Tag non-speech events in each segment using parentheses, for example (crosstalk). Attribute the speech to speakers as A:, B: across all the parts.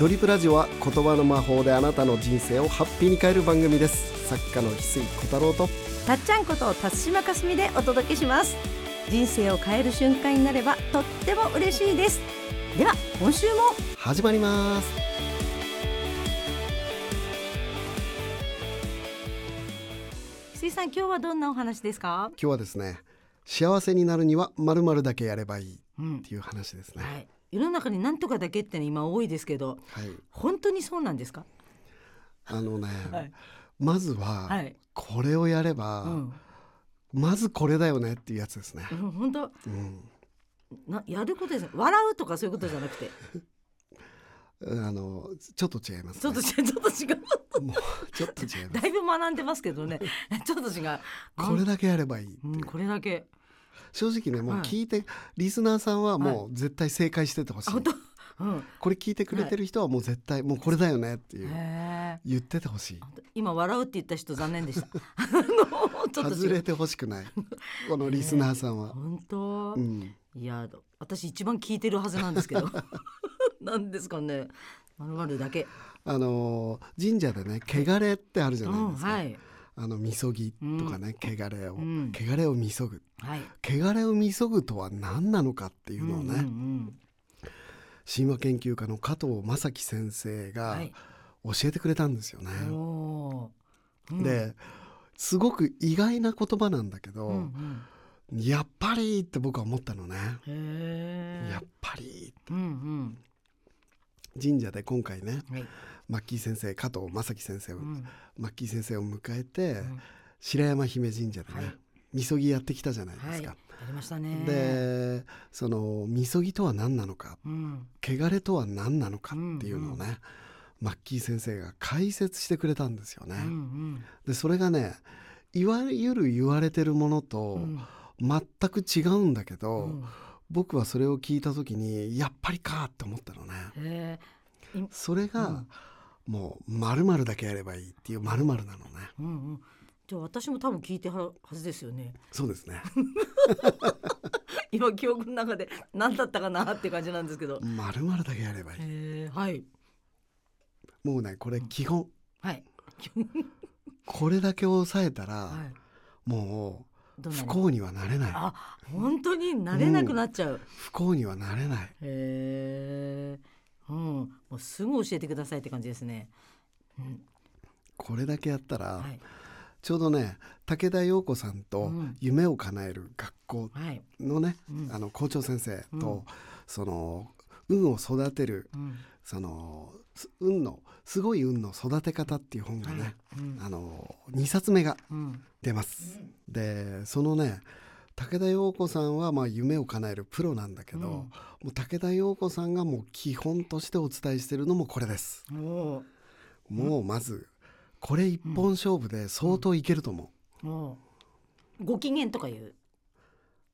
A: ドリップラジオは言葉の魔法であなたの人生をハッピーに変える番組です。作家の翡翠小太郎と。
B: たっちゃんこと辰島かすみでお届けします。人生を変える瞬間になればとっても嬉しいです。では今週も。
A: 始まります。
B: 翡翠さん今日はどんなお話ですか？
A: 今日はですね幸せになるにはまるまるだけやればいい
B: うん
A: っていう話ですね、
B: はい世の中になんとかだけっての今多いですけど
A: はい、
B: 本当にそうなんですか？
A: あのね、
B: はい。
A: まずは、
B: はい。
A: これをやれば、
B: うん。
A: まずこれだよねっていうやつですね、
B: うん本当？
A: うん、
B: なやることです笑うとかそういうことじゃなくて？
A: あのちょっと違います、ね、
B: ちょっと違うちょっと違う。
A: もうちょっと違います。
B: だいぶ学んでますけどね。ちょっと違う。
A: これだけやればいいう
B: ん、これだけ
A: 正直ねもう
B: はい。
A: 聞いて、リスナーさんはもう絶対正解しててほしい、
B: あ本当？うん。
A: これ聞いてくれてる人はもう絶対もうこれだよねっていう。言っててほしい。
B: 今笑うって言った人残念でし (laughs) た。
A: 外れてほしくない。このリスナーさんは、(laughs)
B: 本当、
A: うん、
B: いや私一番聞いてるはずなんですけど。(laughs) なんですかね。まるまるだけ。
A: あのー神社でね汚れってあるじゃないですか、
B: うんはい
A: あのみそぎとかね、汚れを、
B: うん。
A: 汚れをみそぐ。
B: はい。
A: 汚れをみそぐとは何なのかっていうのをね、
B: うんうん
A: 神話研究家の加藤正樹先生
B: うん
A: が
B: はい。
A: 教えてくれたんですよね。
B: おー。うん。
A: ですごく意外な言葉なんだけど、
B: うんうん。
A: やっぱりって僕は思ったのね。やっぱり
B: うんうん
A: 神社で今回ね
B: はい。
A: マッキー先生加藤正樹先生を、
B: うん。
A: マッキー先生を迎えて、
B: ん。
A: 白山姫神社でね、
B: はい。
A: みそぎやってきたじゃないですか。
B: りましたね。
A: でそのみそぎとは何なのか
B: うん。
A: 汚れとは何なのかっていうのをね、マッキー先生が解説してくれたんですよね。
B: うんうん。
A: でそれがねいわゆる言われてるものと
B: うん。
A: 全く違うんだけど、
B: うん
A: 僕はそれを聞いた時にやっぱりかって思ったのね。それが、もう〇〇だけやればいいっていう〇〇なのね。
B: うんうん。じゃあ私も多分聞いてははずですよね。
A: そうですね。
B: 今記憶の中で何だったかなって感じなんですけど。
A: 〇〇だけやればいい。
B: はい。
A: もうねこれ基本。
B: はい。(laughs)
A: これだけ抑えたら、
B: はい。
A: もうん不幸にはなれない。
B: あ本当になれなくなっちゃう、
A: 不幸にはなれない。
B: へえうん。もうすぐ教えてくださいって感じですね。うん。
A: これだけやったら、
B: はい。
A: ちょうどね武田陽子さんと
B: うん。
A: 夢を叶える学校
B: はい。
A: のね、
B: うん。
A: あの校長先生と、
B: うん。
A: その運を育てる
B: うん。
A: そのす運のすごい運の育て方っていう本がね、
B: はいうん。
A: あの2冊目が
B: うん。
A: 出ます。でそのね武田陽子さんはまあ夢を叶えるプロなんだけど、
B: うん。
A: もう武田陽子さんがもう基本としてお伝えしてるのもこれです。もうまずこれ一本勝負で相当いけると思う。
B: ご機嫌とか言う？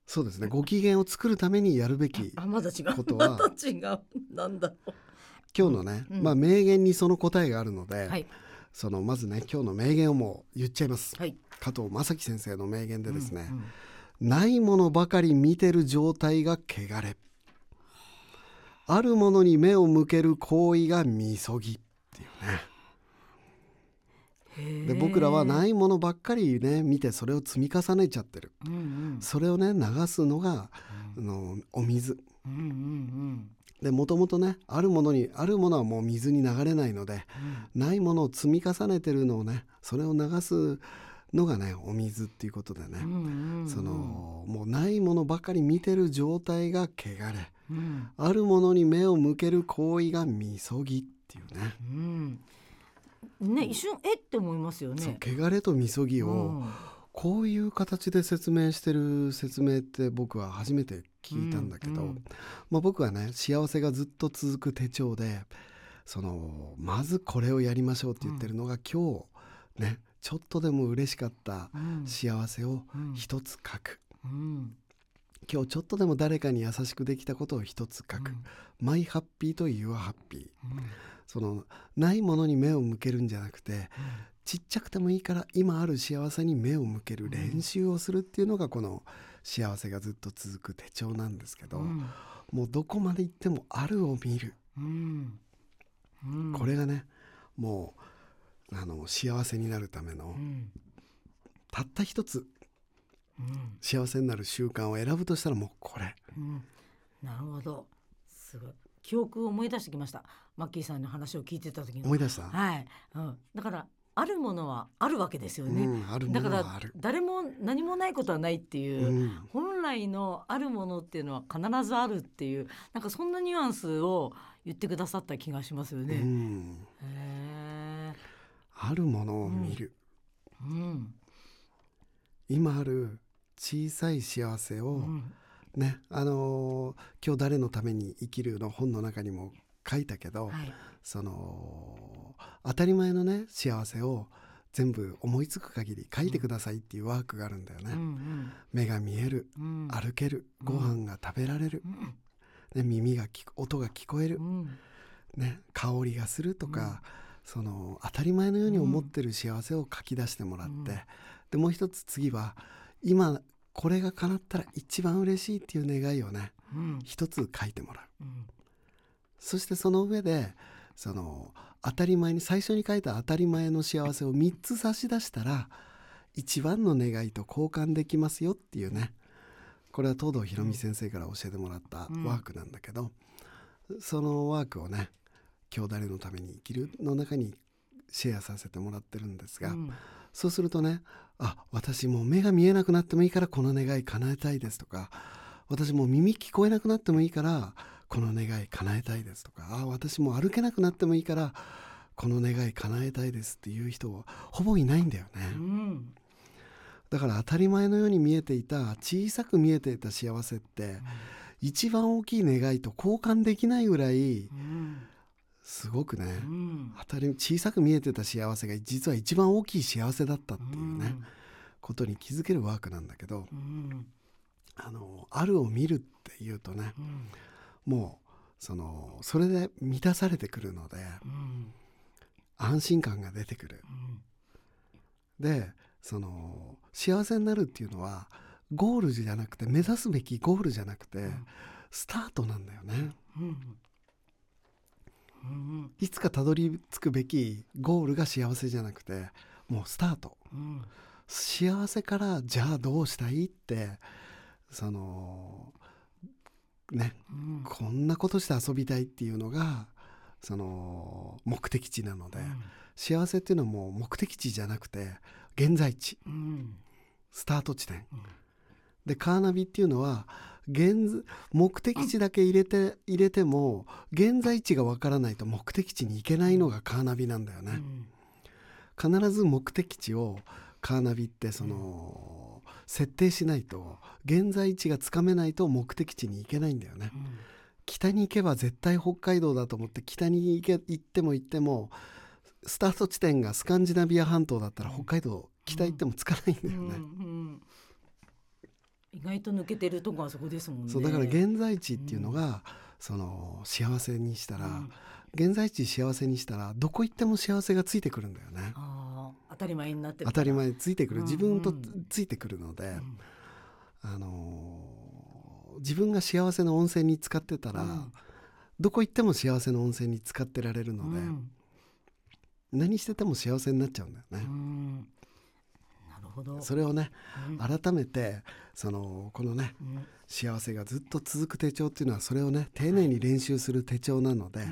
A: そうですね。ご機嫌を作るためにやるべき
B: あまだ違う。
A: ことは (laughs)
B: まだ違う。なんだろ
A: 今日のね、
B: うん。
A: まあ名言にその答えがあるので、
B: うはい。
A: そのまずね今日の名言をもう言っちゃいます。
B: はい。
A: 加藤正樹先生の名言でですね、
B: うんうん。
A: ないものばかり見てる状態が汚れ。あるものに目を向ける行為がみそぎ。っていうね。で僕らはないものばっかりね見てそれを積み重ねちゃってる。
B: うんうん。
A: それをね流すのが、あのお水。
B: うんうんうん
A: でもともとねあるものにあるものはもう水に流れないのでないものを積み重ねてるのをねそれを流すのがねお水っていうことでね、
B: うんうんうん。
A: そのもうないものばかり見てる状態が汚れ。
B: うん。
A: あるものに目を向ける行為がみそぎっていうね。
B: うん。ね一瞬えっ？て思いますよ
A: そう
B: ね
A: 汚れとみそぎを
B: うん
A: こういう形で説明してる説明って僕は初めて聞いたんだけど、
B: うんうん。
A: まあ、僕はね幸せがずっと続く手帳でそのまずこれをやりましょうって言ってるのが、今日ねちょっとでも嬉しかった
B: うん。
A: 幸せを
B: うん。
A: 一つ書く、
B: うん。
A: 今日ちょっとでも誰かに優しくできたことを一つ書く、マイハッピーと Your ハッピー。
B: うん。
A: そのないものに目を向けるんじゃなくてちっちゃくてもいいから今ある幸せに目を向ける練習をするっていうのがこの幸せがずっと続く手帳なんですけど、
B: うん。
A: もうどこまで行ってもあるを見る。
B: うん。うん。
A: これがねもうあの幸せになるための
B: うん。
A: たった一つ
B: うん。
A: 幸せになる習慣を選ぶとしたらもうこれ。
B: うん。なるほど。すごい。記憶を思い出してきました。マッキーさんの話を聞いてた時に
A: 思い出した、
B: はい、うん、だからあるものはあるわけですよね、
A: うん、あるも
B: だから誰も何もないことはないっていう、
A: うん、
B: 本来のあるものっていうのは必ずあるっていうなんかそんなニュアンスを言ってくださった気がしますよ
A: う
B: ね。
A: ん、
B: へ
A: あるものを見る、
B: ーうん。
A: 今ある小さい幸せを、
B: うん。
A: ねあのー今日誰のために生きる」の本の中にも書いたけど、
B: はい。
A: その当たり前のね幸せを全部思いつく限り書いてくださいっていうワークがあるんだよね。
B: うん
A: 目が見える
B: うん。うん
A: 歩けるご飯が食べられる
B: う、ん。
A: ね、耳が聞く音が聞こえる
B: う、ん。
A: ね、香りがするとか、その当たり前のように思ってる幸せを書き出してもらって、
B: うん。
A: でもう一つ次は今これが叶ったら一番嬉しいっていう願いをね
B: うん。
A: 一つ書いてもらう。
B: うん
A: そしてその上でその当たり前に最初に書いた当たり前の幸せを3つ差し出したら一番の願いと交換できますよっていうね。これは東堂ひろみ先生から教えてもらった
B: うん。
A: ワークなんだけど、そのワークをね「今日誰のために生きる」の中にシェアさせてもらってるんですが、
B: うん。
A: そうするとねあ私もう目が見えなくなってもいいからこの願い叶えたいですとか私もう耳聞こえなくなってもいいからこの願い叶えたいですとかあ私もう歩けなくなってもいいからこの願い叶えたいですっていう人はほぼいないんだよね、
B: うん。
A: だから当たり前のように見えていた小さく見えていた幸せって一番大きい願いと交換できないぐらい
B: うん。
A: すごくね
B: うん。
A: 当たり小さく見えてた幸せが実は一番大きい幸せだったっていうね、ことに気づけるワークなんだけど
B: うん。
A: あのあるを見るっていうとね
B: うん
A: もうそのそれで満たされてくるので
B: うん
A: 安心感が出てくる。でその幸せになるっていうのはゴールじゃなくて目指すべきゴールじゃなくて、
B: ん。
A: スタートなんだよね。
B: うんうん。
A: いつかたどり着くべきゴールが幸せじゃなくてもうスタート。
B: うん。
A: 幸せからじゃあどうしたいってそのね
B: うん。
A: こんなことして遊びたいっていうのがその目的地なので、幸せっていうのはもう目的地じゃなくて現在地。
B: うん。
A: スタート地点、
B: うん。
A: でカーナビっていうのは現目的地だけ入れて入れても現在地がわからないと目的地に行けないのがカーナビなんだよね、
B: うん。
A: 必ず目的地をカーナビってその、設定しないと現在地がつかめないと目的地に行けないんだよね。
B: うん。
A: 北に行けば絶対北海道だと思って北に行け行っても行ってもスタート地点がスカンジナビア半島だったら北海道北行ってもつかないんだよね、
B: うんうん意外と抜けてるとこはそこですもんね。
A: そうだから現在地っていうのが、その幸せにしたら、
B: うん。
A: 現在地幸せにしたらどこ行っても幸せがついてくるんだよね。
B: ああ当たり前になってる
A: 当たり前についてくる。
B: うん。
A: 自分と
B: うん
A: ついてくるので、
B: うん。
A: あのー自分が幸せの温泉に使ってたら、
B: うん。
A: どこ行っても幸せの温泉に使ってられるので、
B: うん。
A: 何してても幸せになっちゃうんだよね。
B: う。ん。なるほど。
A: それをね
B: うん。
A: 改めてそのこのね
B: うん。
A: 幸せがずっと続く手帳っていうのはそれをね丁寧に練習する手帳なので、
B: う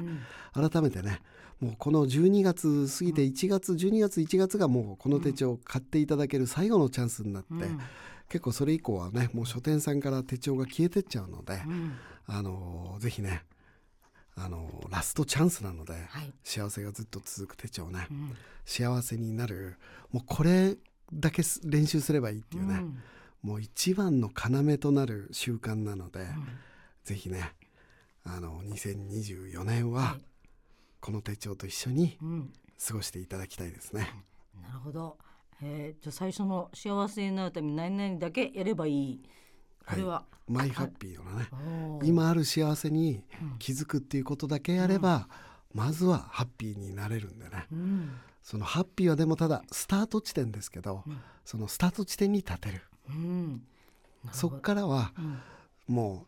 B: ん。
A: 改めてねもうこの12月過ぎて1月12月1月がもうこの手帳を買っていただける最後のチャンスになって、
B: うん。
A: 結構それ以降はねもう書店さんから手帳が消えてっちゃうので、
B: うん。
A: あのーぜひね、あのーラストチャンスなので、
B: はい。
A: 幸せがずっと続く手帳ね、
B: うん。
A: 幸せになるもうこれだけす練習すればいいっていうね、
B: うん。
A: もう一番の要となる習慣なので、
B: うん。
A: ぜひねあの2024年
B: は
A: はいこの手帳と一緒に
B: うん。
A: 過ごしていただきたいですね。
B: なるほど。えー。じゃあ最初の幸せになるために何々だけやればいい。これは、
A: マイハッピーのね今ある幸せに
B: うん。
A: 気づくっていうことだけやれば、まずはハッピーになれるんでね
B: うん。
A: そのハッピーはでもただスタート地点ですけど、
B: うん。
A: そのスタート地点に立てる。そっからは
B: うん。
A: もう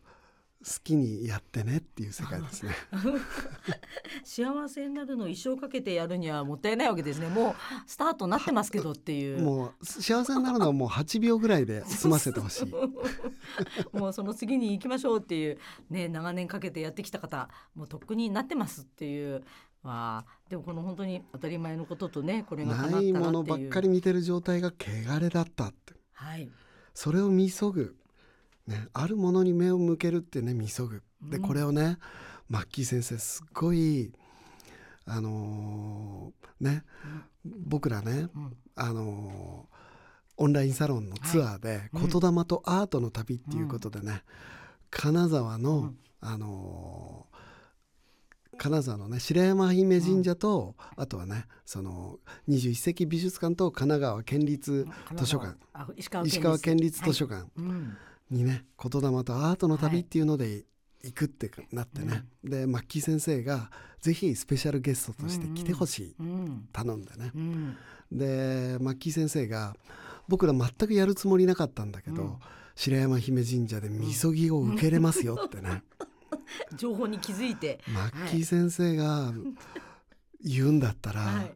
A: きにやってねっていう世界ですね。(laughs)
B: 幸せになるのを一生かけてやるにはもったいないわけですね。もうスタートなってますけどっていう。
A: もう幸せになるのはもう8秒ぐらいで済ませてほしい。(laughs)
B: もうその次に行きましょうっていうね長年かけてやってきた方もうとっくになってますっていうわあでもこの本当に当たり前のこととねこれが
A: ないものばっかり見てる状態が汚れだったって。
B: はい。
A: それを見そぐ、ね、あるものに目を向けるってね見そぐ。で
B: うん。
A: これをねマッキー先生すっごいあのーね僕らね
B: うん。
A: あのーオンラインサロンのツアーで「
B: うん。
A: 言霊とアートの旅」っていうことでね、金沢の、
B: うん。
A: あのー金沢のね白山姫神社と、あとはねその21世紀美術館と神奈川県立図書館。
B: あ石川
A: 県立。図書
B: 館、
A: 館
B: うん
A: にね言霊とアートの旅っていうので行くってなってね、でマッキー先生がぜひスペシャルゲストとして来てほしい、
B: うん。
A: 頼んでね。
B: うん。
A: でマッキー先生が僕ら全くやるつもりなかったんだけど、
B: うん。
A: 白山姫神社でみそぎを受けれますよってね、(laughs)
B: 情報に気づいて。
A: マッキー先生が言うんだったら、
B: はい。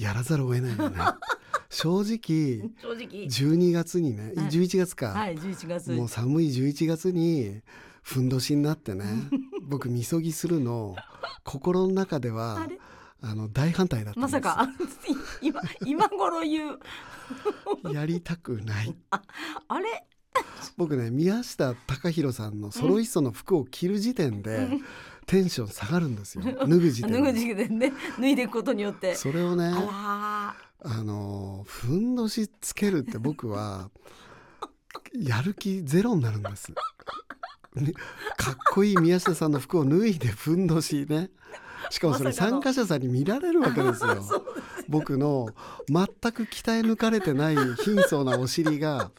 A: やらざるを得ないよね (laughs) 正直
B: 正直。
A: 12月にね
B: はい。
A: 11月か、
B: はい11月。
A: もう寒い11月にふんどしになってね (laughs) 僕みそぎするの心の中で
B: あ
A: は
B: れ？
A: あの大反対だったんです。
B: まさか。(laughs) 今今頃言う。(laughs)
A: やりたくない。
B: あれ？
A: 僕ね宮下隆弘さんのソロイストの服を着る時点でテンション下がるんですよ。脱ぐ時
B: 脱ぐ
A: 点で。
B: 時期でね脱いでいくことによって。
A: それをね
B: あ
A: あのふんどしつけるって僕は (laughs) やる気ゼロになるんです、ねかっこいい宮下さんの服を脱いでふんどしね。しかもそれ参加者さんに見られるわけですよ。
B: ら (laughs) そう
A: 僕の全く鍛え抜かれてない貧相なお尻が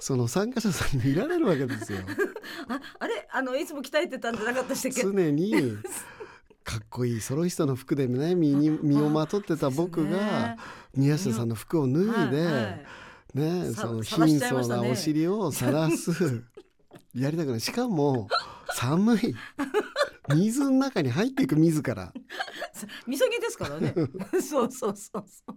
A: その参加者さんに見られるわけですよ。(laughs)
B: ああれ？あのいつも鍛えてたんじゃなかったでしたっけ？
A: 常にかっこいいソロイストの服でね身に身をまとってた僕が宮下さんの服を脱いで、ね、
B: さ
A: その貧相なお尻を晒す (laughs) やりたくない。しかも寒い。水の中に入っていく自ら。
B: みそぎですからね。(laughs) そうそうそうそう。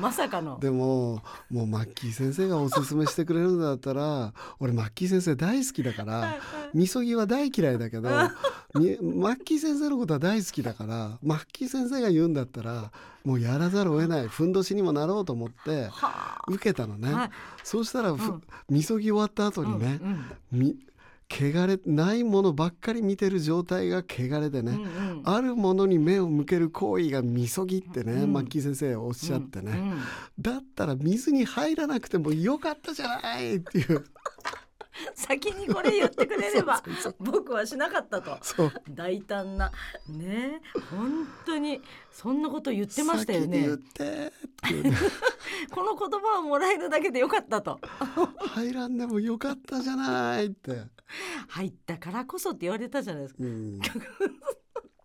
B: まさかの。
A: でももうマッキー先生がおすすめしてくれるんだったら俺マッキー先生大好きだからみそぎは大嫌いだけど (laughs) みマッキー先生のことは大好きだからマッキー先生が言うんだったらもうやらざるを得ないふんどしにもなろうと思って
B: は
A: 受けたのね、
B: はい。
A: そうしたらふ、
B: うん。
A: みそぎ終わった後
B: あ
A: にね、
B: うんうん。
A: み汚れないものばっかり見てる状態が汚れでね、
B: うんうん。
A: あるものに目を向ける行為がみそぎってね、
B: うん。
A: マッキー先生おっしゃってね、
B: うんうん。
A: だったら水に入らなくてもよかったじゃないっていう (laughs)
B: 先にこれ言ってくれれば (laughs) 僕はしなかったと。大胆な。ね。本当にそんなこと言ってましたよね。(laughs) この言葉をもらえるだけでよかったと。
A: 入らんでもよかったじゃないって、
B: 入ったからこそって言われたじゃないですか。
A: うん、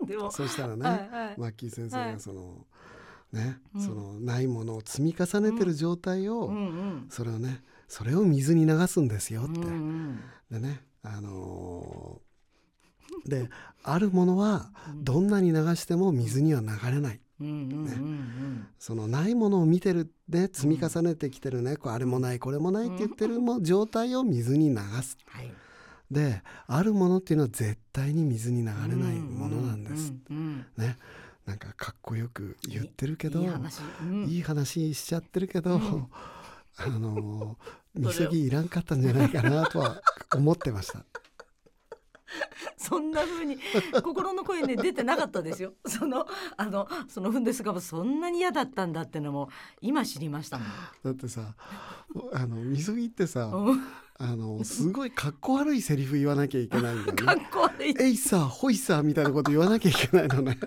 B: でも
A: そしたらね、
B: はいはい。
A: マッキー先生
B: はい。
A: がその、ね、
B: うん。
A: そのないものを積み重ねてる状態を、
B: うんうん。
A: それをねそれを水に流すんですよって、でねあのーであるものは
B: うん。
A: どんなに流しても水には流れない。
B: うんうんうん
A: そのないものを見てるね積み重ねてきてるね、こうあれもないこれもないって言ってるも状態を水に流す。
B: はい。
A: であるものっていうのは絶対に水に流れないものなんです、ね。なんかかっこよく言ってるけど
B: いい話、うん。
A: いい話しちゃってるけど、
B: うん
A: あのーみそぎいらんかったんじゃないかなとは思ってました。(laughs)
B: そんな風に心の声ね出てなかったですよ。(laughs) そのあのそのフンデスガブそんなに嫌だったんだってのも今知りましたもん。
A: だってさあのみそぎってさ
B: うん
A: あのすごいかっこ悪いセリフ言わなきゃいけないんだよね。(laughs)
B: こ悪い。
A: エイサーホイサーみたいなこと言わなきゃいけないのね。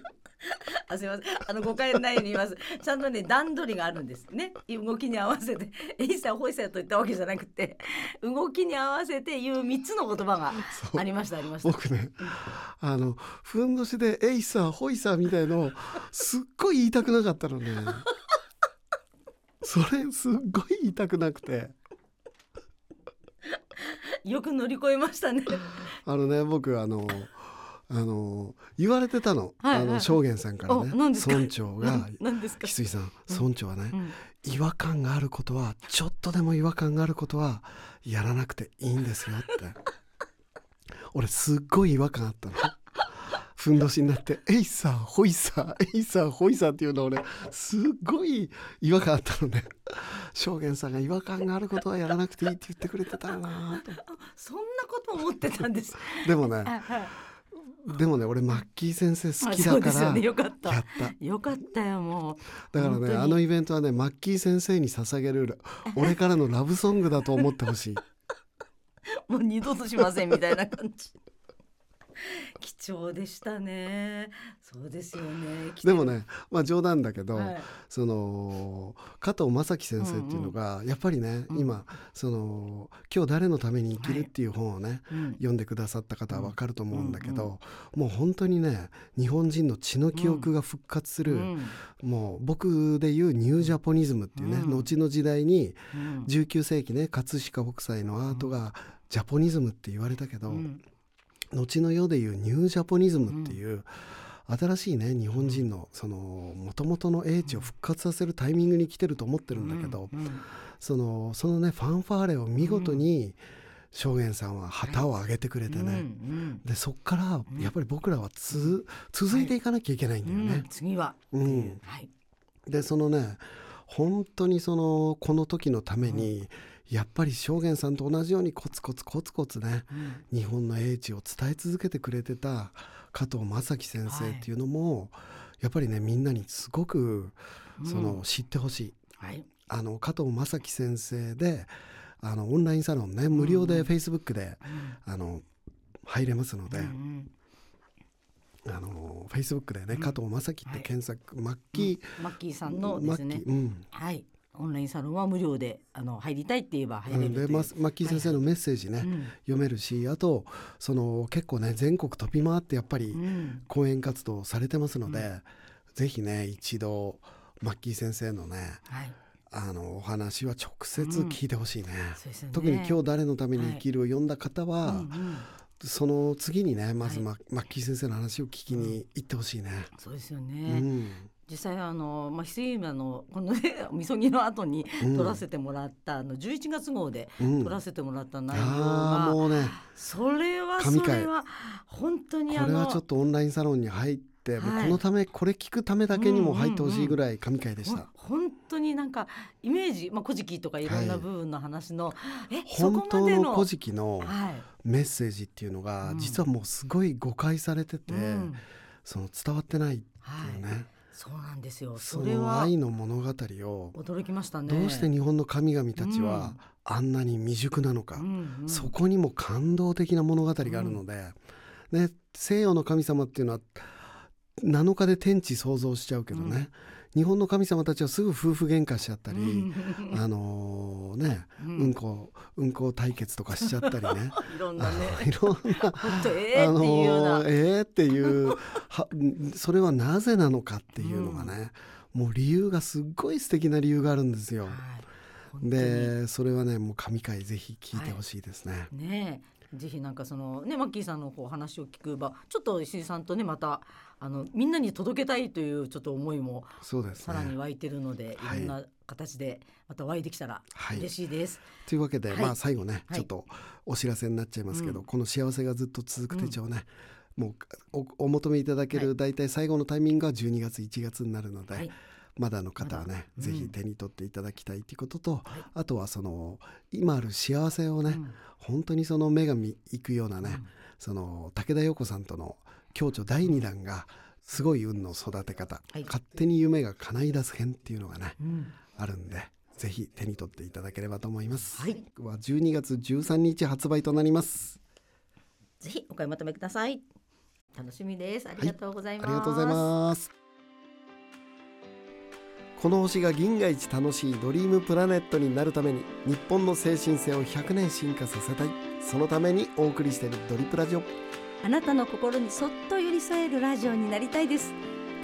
A: (laughs)
B: あすみませんあの誤解のないように言います。ちゃんとね段取りがあるんですね。動きに合わせてエイサーホイサーと言ったわけじゃなくて動きに合わせて言う三つの言葉がありましたありました。
A: 僕ねあのふんどしでエイサーホイサーみたいのをすっごい言いたくなかったのね。それすっごい言いたくなくて
B: よく乗り越えましたね。
A: あのね僕あのあの言われてたの、あの正元さんからね。村長が。
B: ななんですか？
A: 翡翠さん。村長はね、
B: うん。
A: 違和感があることはちょっとでも違和感があることはやらなくていいんですよって。(laughs) 俺すっごい違和感あったの。ふんどしになって「エイサーホイサーエイサーホイサー」っていうの俺すっごい違和感あったのね。正元さんが違和感があることはやらなくていいって言ってくれてたよなと。
B: そんなこと思ってたんです。
A: でもね
B: あはい
A: でもね俺マッキー先生好きだから
B: ね。よかった。よかったよもう。
A: だからねあのイベントはねマッキー先生に捧げる俺からのラブソングだと思ってほしい。(laughs)
B: もう二度としませんみたいな感じ (laughs) 貴重でしたね。そうですよね。(laughs)
A: でもねまあ冗談だけど、
B: はい。
A: その加藤正樹先生っていうのが、やっぱりね、
B: うん。
A: 今その「今日誰のために生きる」っていう本をね、
B: うん。
A: 読んでくださった方は分かると思うんだけど、もう本当にね日本人の血の記憶が復活する、
B: うん。
A: もう僕で言うニュージャポニズムっていうね、
B: うん。
A: 後の時代に
B: うん。
A: 19世紀ね葛飾北斎のアートがジャポニズムって言われたけど、
B: うん
A: 後の世でいうニュージャポニズムっていう、新しいね日本人のその元々の英知を復活させるタイミングに来てると思ってるんだけど、
B: うん。
A: そのそのねファンファーレを見事に正元さんは旗を上げてくれてね、
B: うん。うん。
A: でそっからやっぱり僕らはつ続いていかなきゃいけないんだよ
B: うん。
A: ね。
B: 次は
A: う。ん。
B: はい。
A: でそのね本当にそのこの時のために、やっぱり正元さんと同じようにコツコツコツコツね
B: うん。
A: 日本の英知を伝え続けてくれてた加藤正樹先生っていうのも、やっぱりねみんなにすごくその、
B: うん
A: 知ってほしい。
B: はい。
A: あの加藤正樹先生であのオンラインサロンね無料で
B: うんうん。
A: Facebook で、あの入れますので、
B: うん
A: あの Facebook でね、
B: うん。
A: 加藤正樹って検索、マッキ
B: マッキーさんのですね。
A: うん。
B: はいオンラインサロンは無料であの入りたいって言えば入れるとい
A: マッキー先生のメッセージね、
B: うん
A: 読めるしあとその結構ね全国飛び回ってやっぱり
B: うん。
A: 講演活動をされてますので、ぜひね一度マッキー先生のね
B: はい。
A: あのお話は直接聞いてほしいね、
B: そうですよね。
A: 特に今日誰のために生きるを読んだ方は、
B: うんうん。
A: その次にねまず
B: はい。
A: マ,、マッキー先生の話を聞きに行ってほしいね。
B: そうですよ
A: う
B: ね、
A: ん
B: 実際あのまあ翡翠今のこのね (laughs) みそぎの後に
A: うん。
B: 撮らせてもらった、あの11月号で
A: うん。
B: 撮らせてもらった内容
A: あ
B: が、
A: あもうね。
B: それはそれは本当にあの
A: これはちょっとオンラインサロンに入って、
B: はい。
A: このためこれ聞くためだけにも入ってほしいぐらい神回でした。
B: ほん本当になんかイメージ、まあ、古事記とかいろんな
A: はい。
B: 部分の話の、えそ
A: 本
B: こまでの
A: 当の古事記の
B: はい。
A: メッセージっていうのが
B: うん。
A: 実はもうすごい誤解されてて、
B: うん。
A: その伝わってないって
B: はい
A: いうね、
B: そうなんですよ。
A: そ
B: それは
A: の愛の物語を
B: 驚きましたね。
A: どうして日本の神々たち
B: うん。
A: はあんなに未熟なのか、
B: うんうん。
A: そこにも感動的な物語があるので、ね、西洋の神様っていうのは7日で天地創造しちゃうけどね、日本の神様たちはすぐ夫婦喧嘩しちゃったり、
B: うん。
A: あのね、
B: う
A: うんんこうんこ対決とかしちゃったりね。(laughs)
B: いろんなね。
A: いろんな
B: え
A: あ
B: ー、っていう
A: えーっていうはそれはなぜなのかっていうのがね、もう理由がすっごい素敵な理由があるんですよ。
B: はい。
A: でそれはねもう神回ぜひ聞いてほしいですね。
B: ねえぜひなんかそのねマッキーさんのこう話を聞く場ちょっと石井さんとねまたあのみんなに届けたいというちょっと思いも
A: そうです
B: さらに
A: ね。
B: 湧いてるので、
A: はい
B: い、ろんな形でまた湧いてきたら
A: はい。
B: 嬉しい。です。
A: というわけで、
B: はい
A: まあ最後ね、
B: はい。
A: ちょっとお知らせになっちゃいますけど、
B: うん
A: この幸せがずっと続く手帳ね、もうおお求めいただけ
B: はい。
A: る大体最後のタイミングが12月1月になるので、
B: はい
A: まだの方はね、ぜひ手に取っていただきたいということと、
B: はい
A: あとはその今ある幸せをね、
B: うん
A: 本当にその目が見いくようなね、
B: うん
A: その武田陽子さんとの共著第2弾がすごい運の育て方、
B: はい
A: 勝手に夢が叶い出す編っていうのがね
B: うん
A: あるんでぜひ手に取っていただければと思います。
B: はい
A: は12月13日発売となります。
B: ぜひお買い求めください。楽しみです。ありがとうございます。
A: ありがとうございます。この星が銀河一楽しいドリームプラネットになるために日本の精神性を100年進化させたいそのためにお送りしているドリプラジオ
B: あなたの心にそっと寄り添えるラジオになりたいです。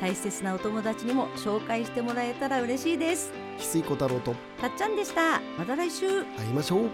B: 大切なお友達にも紹介してもらえたら嬉しいです。
A: 翡翠小太郎と
B: たっちゃんでした。また来週。
A: 会いましょう